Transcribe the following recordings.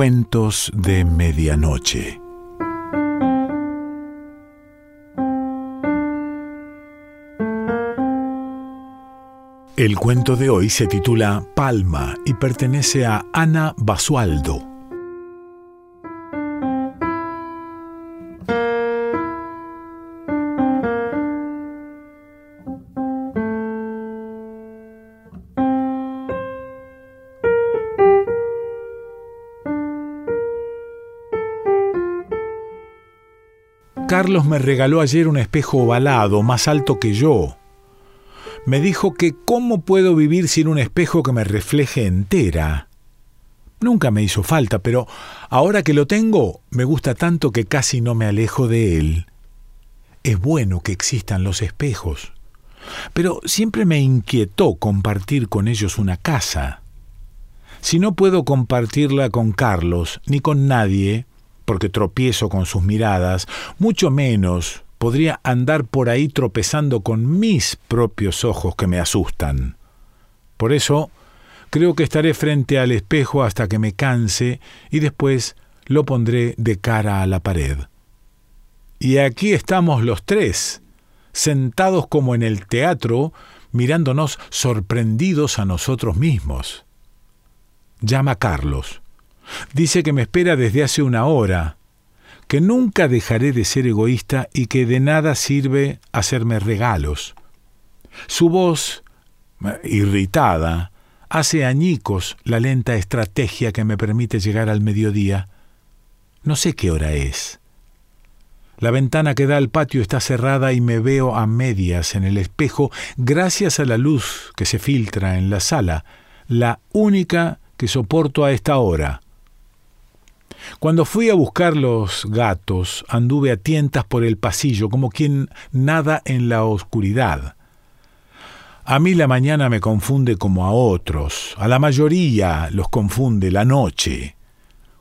Cuentos de Medianoche. El cuento de hoy se titula Palma y pertenece a Ana Basualdo. Carlos me regaló ayer un espejo ovalado, más alto que yo. Me dijo que cómo puedo vivir sin un espejo que me refleje entera. Nunca me hizo falta, pero ahora que lo tengo, me gusta tanto que casi no me alejo de él. Es bueno que existan los espejos, pero siempre me inquietó compartir con ellos una casa. Si no puedo compartirla con Carlos ni con nadie, porque tropiezo con sus miradas, mucho menos podría andar por ahí tropezando con mis propios ojos que me asustan. Por eso, creo que estaré frente al espejo hasta que me canse y después lo pondré de cara a la pared. Y aquí estamos los tres, sentados como en el teatro, mirándonos sorprendidos a nosotros mismos. Llama Carlos. Dice que me espera desde hace una hora, que nunca dejaré de ser egoísta y que de nada sirve hacerme regalos. Su voz, irritada, hace añicos la lenta estrategia que me permite llegar al mediodía. No sé qué hora es. La ventana que da al patio está cerrada y me veo a medias en el espejo gracias a la luz que se filtra en la sala, la única que soporto a esta hora. Cuando fui a buscar los gatos, anduve a tientas por el pasillo, como quien nada en la oscuridad. A mí la mañana me confunde como a otros, a la mayoría los confunde la noche.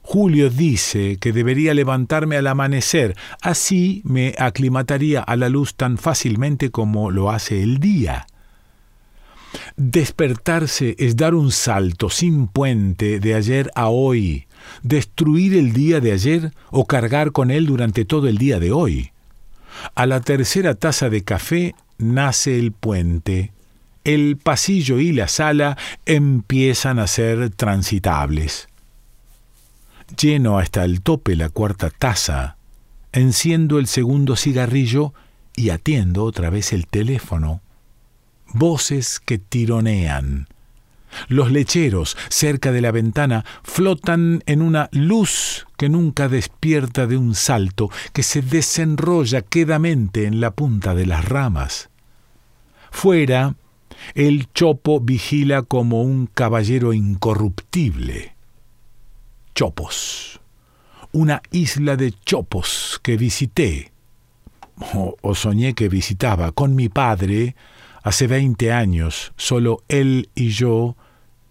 Julio dice que debería levantarme al amanecer, así me aclimataría a la luz tan fácilmente como lo hace el día. Despertarse es dar un salto sin puente de ayer a hoy, destruir el día de ayer o cargar con él durante todo el día de hoy. A la tercera taza de café nace el puente. El pasillo y la sala empiezan a ser transitables. Lleno hasta el tope la cuarta taza, enciendo el segundo cigarrillo y atiendo otra vez el teléfono. Voces que tironean los lecheros cerca de la ventana flotan en una luz que nunca despierta de un salto, que se desenrolla quedamente en la punta de las ramas. Fuera, el chopo vigila como un caballero incorruptible. Chopos. Una isla de chopos que visité, o, o soñé que visitaba, con mi padre, hace veinte años, solo él y yo,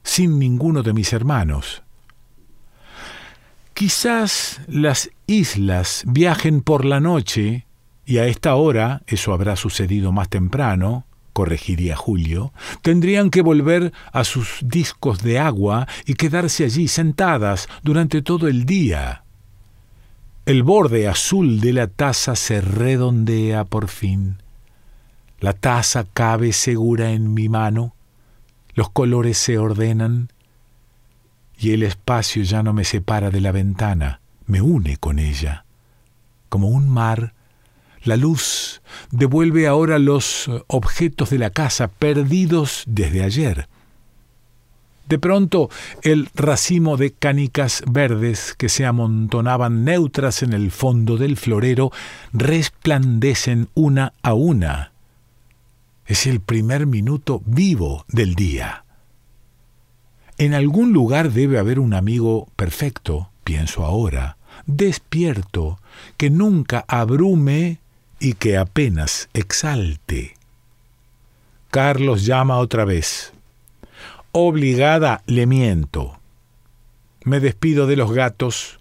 sin ninguno de mis hermanos. Quizás las islas viajen por la noche, y a esta hora, eso habrá sucedido más temprano, corregiría Julio, tendrían que volver a sus discos de agua y quedarse allí sentadas durante todo el día. El borde azul de la taza se redondea por fin. La taza cabe segura en mi mano, los colores se ordenan y el espacio ya no me separa de la ventana, me une con ella. Como un mar, la luz devuelve ahora los objetos de la casa perdidos desde ayer. De pronto, el racimo de canicas verdes que se amontonaban neutras en el fondo del florero resplandecen una a una es el primer minuto vivo del día. En algún lugar debe haber un amigo perfecto, pienso ahora, despierto, que nunca abrume y que apenas exalte. Carlos llama otra vez. Obligada le miento. Me despido de los gatos.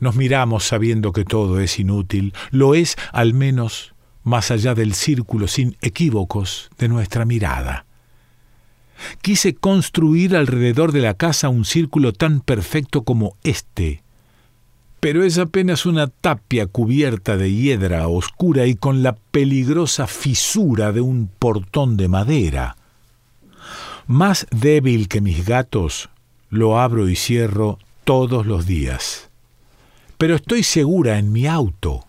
Nos miramos sabiendo que todo es inútil. Lo es al menos más allá del círculo sin equívocos de nuestra mirada. Quise construir alrededor de la casa un círculo tan perfecto como este, pero es apenas una tapia cubierta de hiedra oscura y con la peligrosa fisura de un portón de madera. Más débil que mis gatos, lo abro y cierro todos los días. Pero estoy segura en mi auto.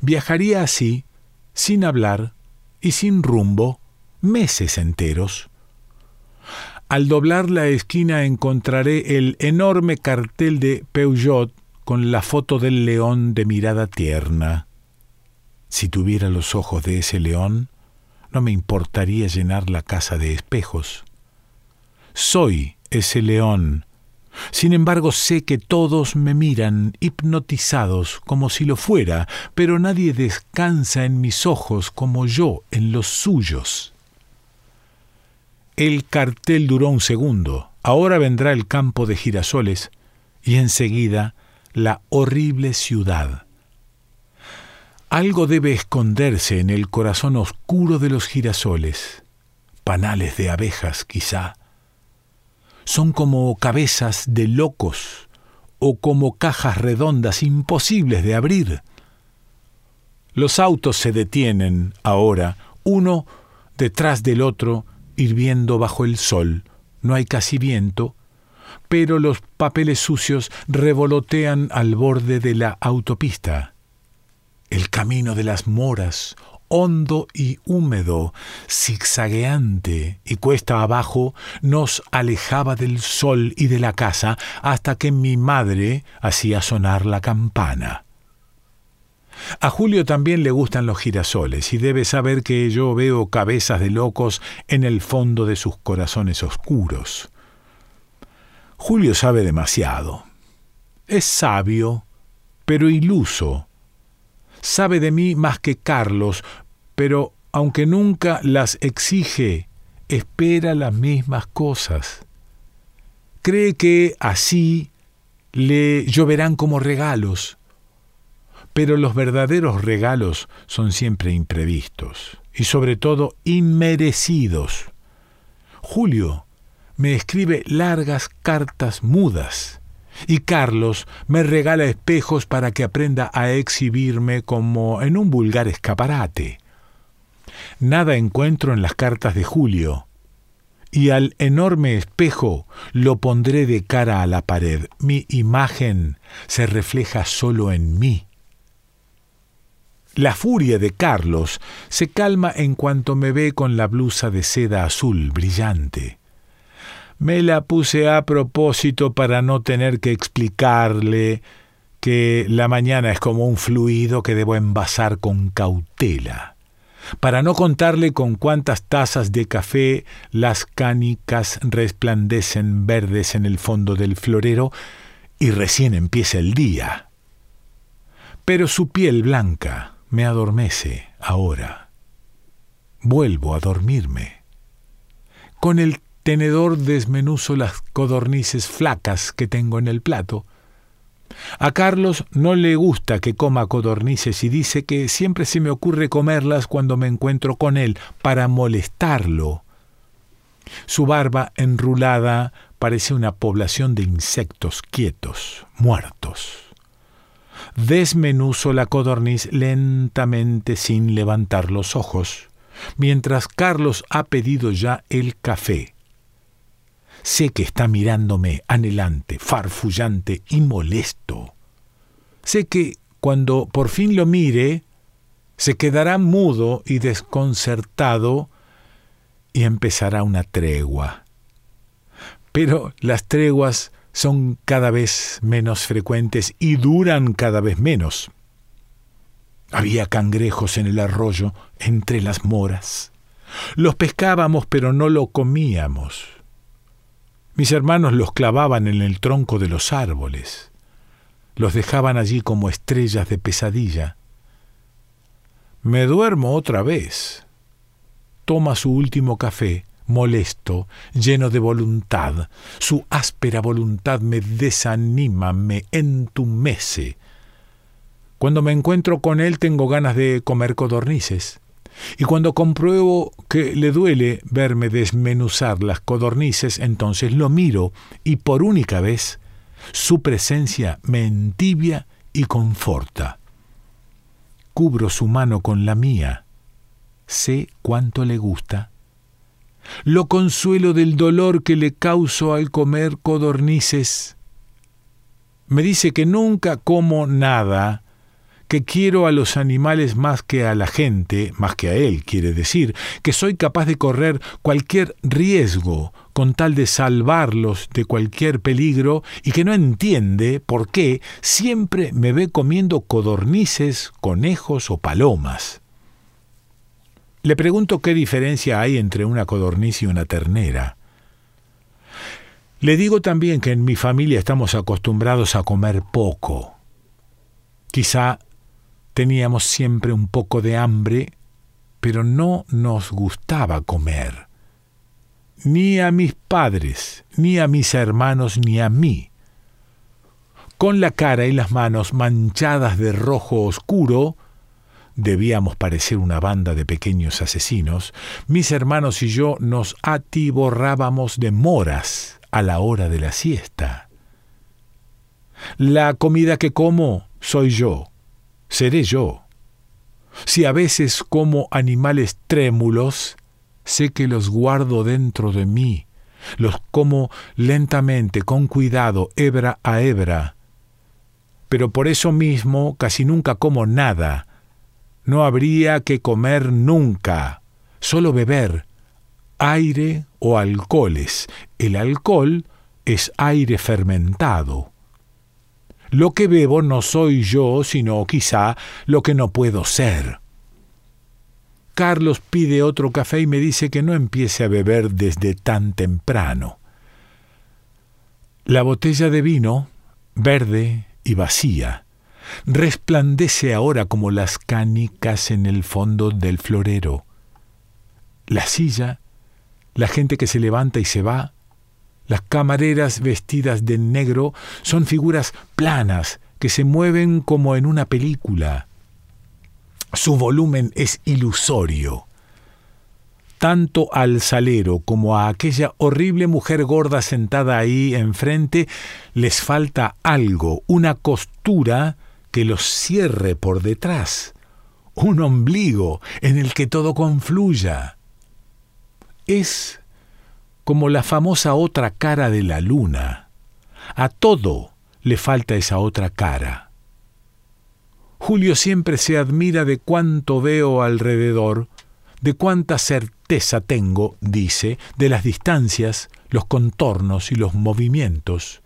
Viajaría así, sin hablar y sin rumbo, meses enteros. Al doblar la esquina encontraré el enorme cartel de Peugeot con la foto del león de mirada tierna. Si tuviera los ojos de ese león, no me importaría llenar la casa de espejos. Soy ese león. Sin embargo, sé que todos me miran hipnotizados como si lo fuera, pero nadie descansa en mis ojos como yo en los suyos. El cartel duró un segundo. Ahora vendrá el campo de girasoles y enseguida la horrible ciudad. Algo debe esconderse en el corazón oscuro de los girasoles, panales de abejas quizá. Son como cabezas de locos o como cajas redondas imposibles de abrir. Los autos se detienen ahora, uno detrás del otro, hirviendo bajo el sol. No hay casi viento, pero los papeles sucios revolotean al borde de la autopista. El camino de las moras, hondo y húmedo, zigzagueante y cuesta abajo, nos alejaba del sol y de la casa hasta que mi madre hacía sonar la campana. A Julio también le gustan los girasoles y debe saber que yo veo cabezas de locos en el fondo de sus corazones oscuros. Julio sabe demasiado. Es sabio, pero iluso. Sabe de mí más que Carlos, pero aunque nunca las exige, espera las mismas cosas. Cree que así le lloverán como regalos, pero los verdaderos regalos son siempre imprevistos y sobre todo inmerecidos. Julio me escribe largas cartas mudas y Carlos me regala espejos para que aprenda a exhibirme como en un vulgar escaparate. Nada encuentro en las cartas de Julio, y al enorme espejo lo pondré de cara a la pared. Mi imagen se refleja solo en mí. La furia de Carlos se calma en cuanto me ve con la blusa de seda azul brillante. Me la puse a propósito para no tener que explicarle que la mañana es como un fluido que debo envasar con cautela, para no contarle con cuántas tazas de café las cánicas resplandecen verdes en el fondo del florero y recién empieza el día. Pero su piel blanca me adormece ahora. Vuelvo a dormirme. Con el tenedor desmenuzo las codornices flacas que tengo en el plato. A Carlos no le gusta que coma codornices y dice que siempre se me ocurre comerlas cuando me encuentro con él, para molestarlo. Su barba enrulada parece una población de insectos quietos, muertos. Desmenuzo la codorniz lentamente sin levantar los ojos, mientras Carlos ha pedido ya el café. Sé que está mirándome anhelante, farfullante y molesto. Sé que cuando por fin lo mire, se quedará mudo y desconcertado y empezará una tregua. Pero las treguas son cada vez menos frecuentes y duran cada vez menos. Había cangrejos en el arroyo entre las moras. Los pescábamos pero no lo comíamos. Mis hermanos los clavaban en el tronco de los árboles, los dejaban allí como estrellas de pesadilla. Me duermo otra vez. Toma su último café, molesto, lleno de voluntad. Su áspera voluntad me desanima, me entumece. Cuando me encuentro con él tengo ganas de comer codornices. Y cuando compruebo que le duele verme desmenuzar las codornices, entonces lo miro y por única vez su presencia me entibia y conforta. Cubro su mano con la mía. Sé cuánto le gusta. Lo consuelo del dolor que le causo al comer codornices. Me dice que nunca como nada que quiero a los animales más que a la gente, más que a él, quiere decir, que soy capaz de correr cualquier riesgo con tal de salvarlos de cualquier peligro y que no entiende por qué siempre me ve comiendo codornices, conejos o palomas. Le pregunto qué diferencia hay entre una codorniz y una ternera. Le digo también que en mi familia estamos acostumbrados a comer poco. Quizá Teníamos siempre un poco de hambre, pero no nos gustaba comer. Ni a mis padres, ni a mis hermanos, ni a mí. Con la cara y las manos manchadas de rojo oscuro, debíamos parecer una banda de pequeños asesinos, mis hermanos y yo nos atiborrábamos de moras a la hora de la siesta. La comida que como soy yo, seré yo. Si a veces como animales trémulos, sé que los guardo dentro de mí, los como lentamente, con cuidado, hebra a hebra. Pero por eso mismo casi nunca como nada. No habría que comer nunca, solo beber aire o alcoholes. El alcohol es aire fermentado. Lo que bebo no soy yo, sino quizá lo que no puedo ser. Carlos pide otro café y me dice que no empiece a beber desde tan temprano. La botella de vino, verde y vacía, resplandece ahora como las canicas en el fondo del florero. La silla, la gente que se levanta y se va, las camareras vestidas de negro son figuras planas que se mueven como en una película. Su volumen es ilusorio. Tanto al salero como a aquella horrible mujer gorda sentada ahí enfrente les falta algo, una costura que los cierre por detrás, un ombligo en el que todo confluya. Es como la famosa otra cara de la luna. A todo le falta esa otra cara. Julio siempre se admira de cuánto veo alrededor, de cuánta certeza tengo, dice, de las distancias, los contornos y los movimientos.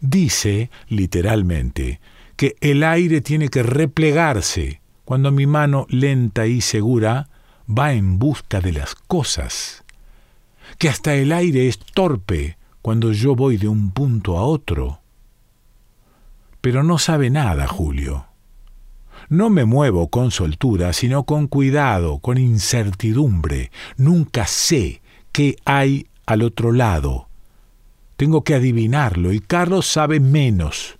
Dice, literalmente, que el aire tiene que replegarse cuando mi mano lenta y segura va en busca de las cosas que hasta el aire es torpe cuando yo voy de un punto a otro. Pero no sabe nada, Julio. No me muevo con soltura, sino con cuidado, con incertidumbre. Nunca sé qué hay al otro lado. Tengo que adivinarlo y Carlos sabe menos.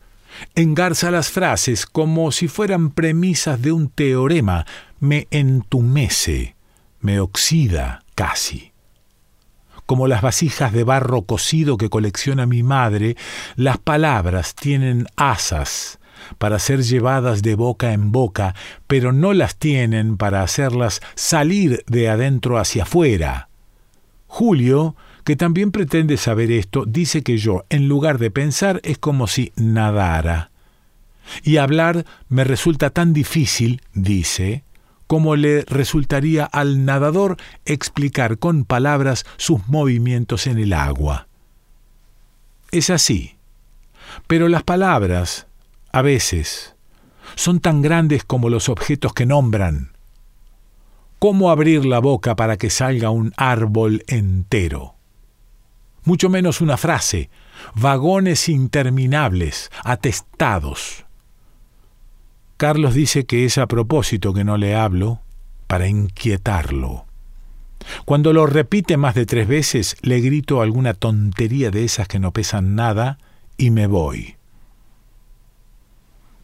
Engarza las frases como si fueran premisas de un teorema, me entumece, me oxida casi como las vasijas de barro cocido que colecciona mi madre, las palabras tienen asas para ser llevadas de boca en boca, pero no las tienen para hacerlas salir de adentro hacia afuera. Julio, que también pretende saber esto, dice que yo, en lugar de pensar, es como si nadara. Y hablar me resulta tan difícil, dice, como le resultaría al nadador explicar con palabras sus movimientos en el agua. Es así. Pero las palabras, a veces, son tan grandes como los objetos que nombran. ¿Cómo abrir la boca para que salga un árbol entero? Mucho menos una frase, vagones interminables, atestados. Carlos dice que es a propósito que no le hablo, para inquietarlo. Cuando lo repite más de tres veces, le grito alguna tontería de esas que no pesan nada y me voy.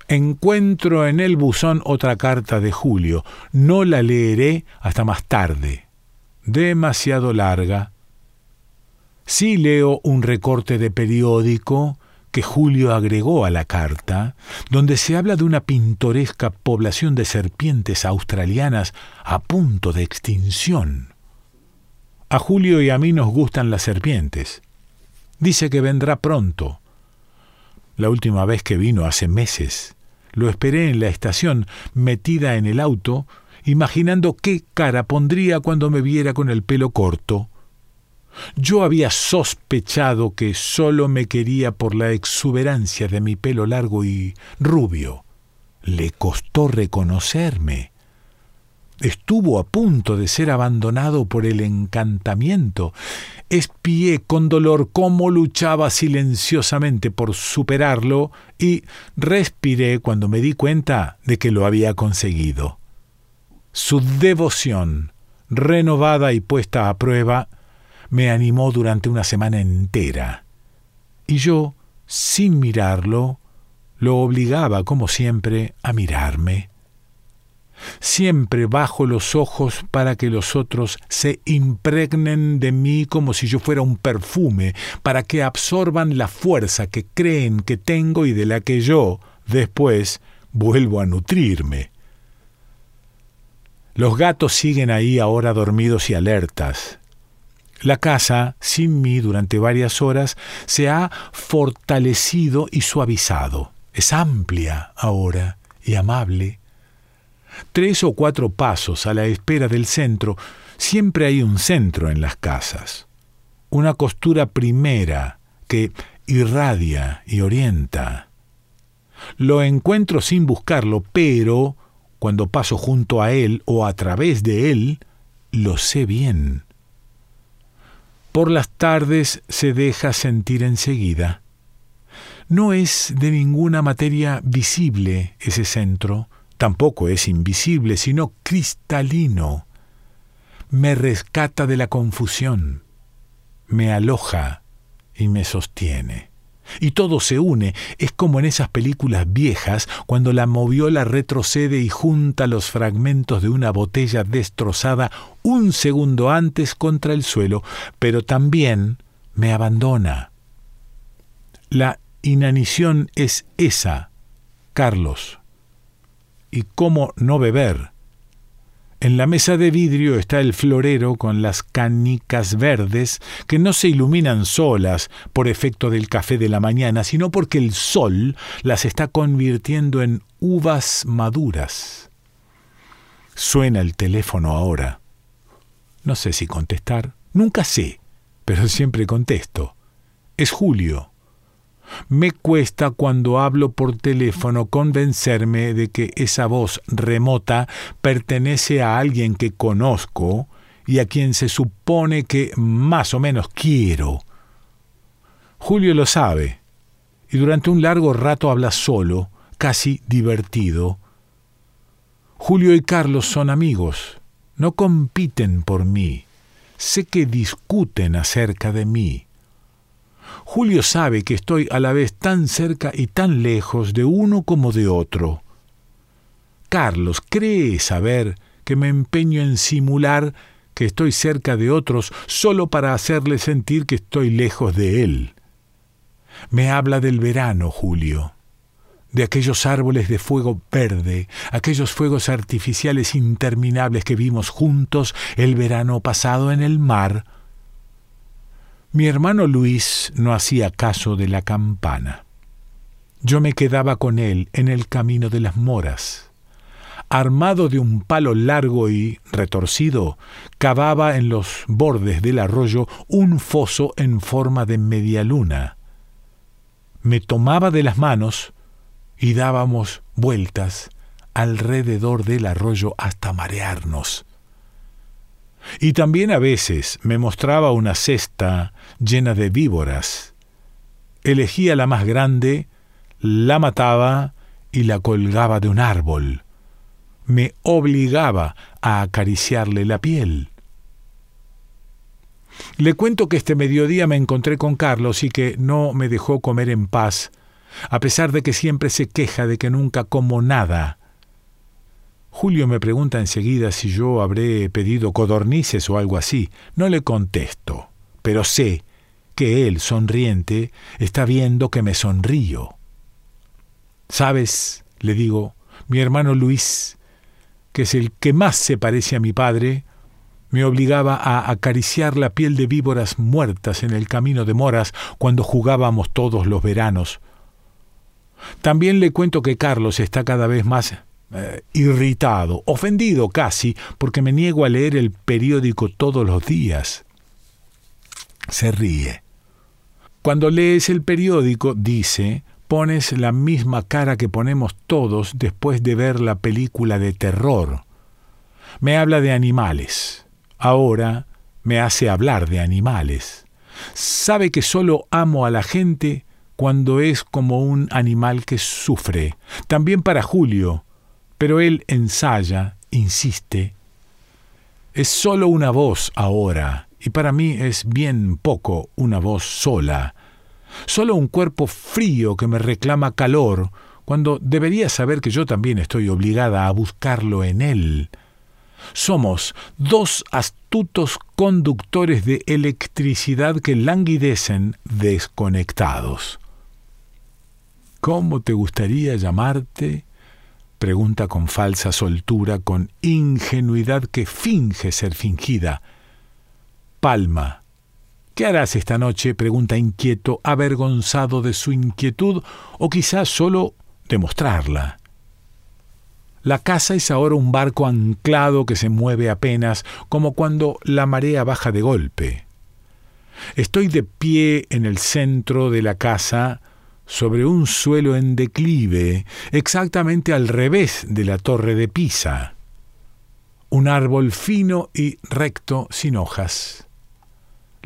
Encuentro en el buzón otra carta de Julio. No la leeré hasta más tarde. Demasiado larga. Sí leo un recorte de periódico que Julio agregó a la carta, donde se habla de una pintoresca población de serpientes australianas a punto de extinción. A Julio y a mí nos gustan las serpientes. Dice que vendrá pronto. La última vez que vino hace meses. Lo esperé en la estación, metida en el auto, imaginando qué cara pondría cuando me viera con el pelo corto. Yo había sospechado que solo me quería por la exuberancia de mi pelo largo y rubio. Le costó reconocerme. Estuvo a punto de ser abandonado por el encantamiento. Espié con dolor cómo luchaba silenciosamente por superarlo y respiré cuando me di cuenta de que lo había conseguido. Su devoción, renovada y puesta a prueba, me animó durante una semana entera. Y yo, sin mirarlo, lo obligaba, como siempre, a mirarme siempre bajo los ojos para que los otros se impregnen de mí como si yo fuera un perfume, para que absorban la fuerza que creen que tengo y de la que yo, después, vuelvo a nutrirme. Los gatos siguen ahí ahora dormidos y alertas. La casa, sin mí durante varias horas, se ha fortalecido y suavizado. Es amplia ahora y amable tres o cuatro pasos a la espera del centro, siempre hay un centro en las casas, una costura primera que irradia y orienta. Lo encuentro sin buscarlo, pero cuando paso junto a él o a través de él, lo sé bien. Por las tardes se deja sentir enseguida. No es de ninguna materia visible ese centro, Tampoco es invisible, sino cristalino. Me rescata de la confusión, me aloja y me sostiene. Y todo se une, es como en esas películas viejas cuando la moviola retrocede y junta los fragmentos de una botella destrozada un segundo antes contra el suelo, pero también me abandona. La inanición es esa, Carlos y cómo no beber. En la mesa de vidrio está el florero con las canicas verdes que no se iluminan solas por efecto del café de la mañana, sino porque el sol las está convirtiendo en uvas maduras. Suena el teléfono ahora. No sé si contestar. Nunca sé, pero siempre contesto. Es Julio. Me cuesta cuando hablo por teléfono convencerme de que esa voz remota pertenece a alguien que conozco y a quien se supone que más o menos quiero. Julio lo sabe, y durante un largo rato habla solo, casi divertido. Julio y Carlos son amigos, no compiten por mí, sé que discuten acerca de mí. Julio sabe que estoy a la vez tan cerca y tan lejos de uno como de otro. Carlos cree saber que me empeño en simular que estoy cerca de otros solo para hacerle sentir que estoy lejos de él. Me habla del verano, Julio, de aquellos árboles de fuego verde, aquellos fuegos artificiales interminables que vimos juntos el verano pasado en el mar, mi hermano Luis no hacía caso de la campana. Yo me quedaba con él en el camino de las moras. Armado de un palo largo y retorcido, cavaba en los bordes del arroyo un foso en forma de media luna. Me tomaba de las manos y dábamos vueltas alrededor del arroyo hasta marearnos. Y también a veces me mostraba una cesta llena de víboras. Elegía la más grande, la mataba y la colgaba de un árbol. Me obligaba a acariciarle la piel. Le cuento que este mediodía me encontré con Carlos y que no me dejó comer en paz, a pesar de que siempre se queja de que nunca como nada. Julio me pregunta enseguida si yo habré pedido codornices o algo así. No le contesto, pero sé que él, sonriente, está viendo que me sonrío. ¿Sabes? le digo, mi hermano Luis, que es el que más se parece a mi padre, me obligaba a acariciar la piel de víboras muertas en el camino de moras cuando jugábamos todos los veranos. También le cuento que Carlos está cada vez más eh, irritado, ofendido casi, porque me niego a leer el periódico todos los días. Se ríe. Cuando lees el periódico, dice, pones la misma cara que ponemos todos después de ver la película de terror. Me habla de animales. Ahora me hace hablar de animales. Sabe que solo amo a la gente cuando es como un animal que sufre. También para Julio. Pero él ensaya, insiste. Es solo una voz ahora, y para mí es bien poco una voz sola solo un cuerpo frío que me reclama calor, cuando debería saber que yo también estoy obligada a buscarlo en él. Somos dos astutos conductores de electricidad que languidecen desconectados. ¿Cómo te gustaría llamarte? Pregunta con falsa soltura, con ingenuidad que finge ser fingida. Palma, ¿Qué harás esta noche? pregunta inquieto, avergonzado de su inquietud o quizás solo demostrarla. La casa es ahora un barco anclado que se mueve apenas, como cuando la marea baja de golpe. Estoy de pie en el centro de la casa, sobre un suelo en declive, exactamente al revés de la torre de Pisa. Un árbol fino y recto sin hojas.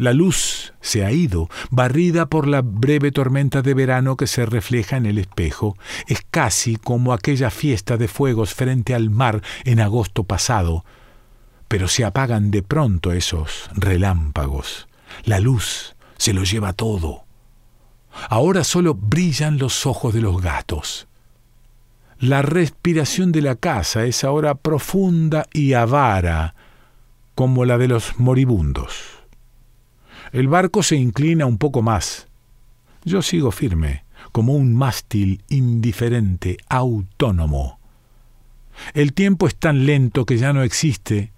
La luz se ha ido, barrida por la breve tormenta de verano que se refleja en el espejo. Es casi como aquella fiesta de fuegos frente al mar en agosto pasado. Pero se apagan de pronto esos relámpagos. La luz se lo lleva todo. Ahora solo brillan los ojos de los gatos. La respiración de la casa es ahora profunda y avara, como la de los moribundos. El barco se inclina un poco más. Yo sigo firme, como un mástil indiferente, autónomo. El tiempo es tan lento que ya no existe.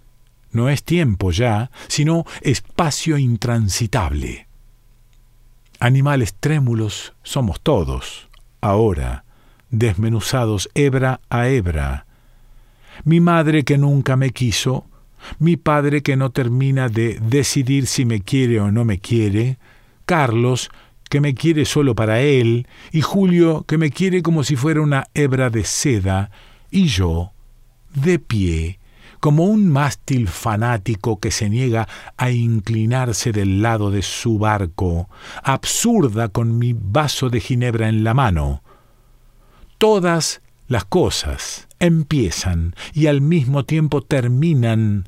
No es tiempo ya, sino espacio intransitable. Animales trémulos somos todos, ahora, desmenuzados hebra a hebra. Mi madre que nunca me quiso, mi padre que no termina de decidir si me quiere o no me quiere, Carlos que me quiere solo para él, y Julio que me quiere como si fuera una hebra de seda, y yo, de pie, como un mástil fanático que se niega a inclinarse del lado de su barco, absurda con mi vaso de ginebra en la mano. Todas las cosas empiezan y al mismo tiempo terminan.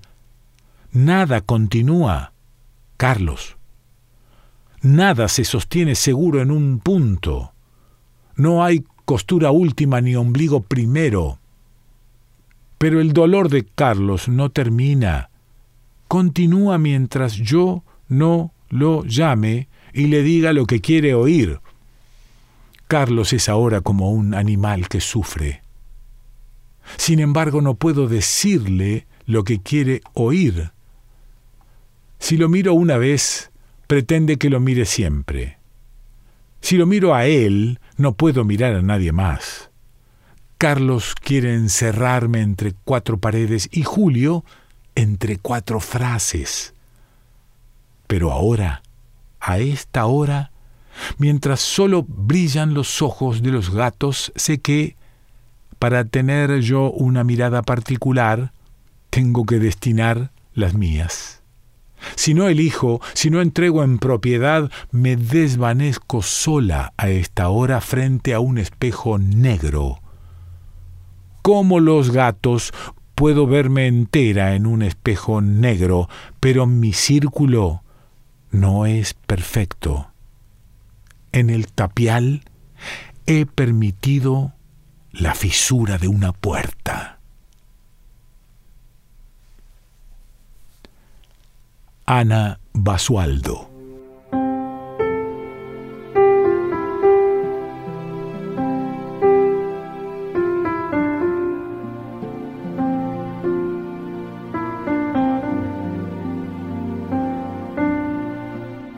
Nada continúa, Carlos. Nada se sostiene seguro en un punto. No hay costura última ni ombligo primero. Pero el dolor de Carlos no termina. Continúa mientras yo no lo llame y le diga lo que quiere oír. Carlos es ahora como un animal que sufre. Sin embargo, no puedo decirle lo que quiere oír. Si lo miro una vez, pretende que lo mire siempre. Si lo miro a él, no puedo mirar a nadie más. Carlos quiere encerrarme entre cuatro paredes y Julio entre cuatro frases. Pero ahora, a esta hora, Mientras solo brillan los ojos de los gatos, sé que, para tener yo una mirada particular, tengo que destinar las mías. Si no elijo, si no entrego en propiedad, me desvanezco sola a esta hora frente a un espejo negro. Como los gatos, puedo verme entera en un espejo negro, pero mi círculo no es perfecto en el tapial, he permitido la fisura de una puerta. Ana Basualdo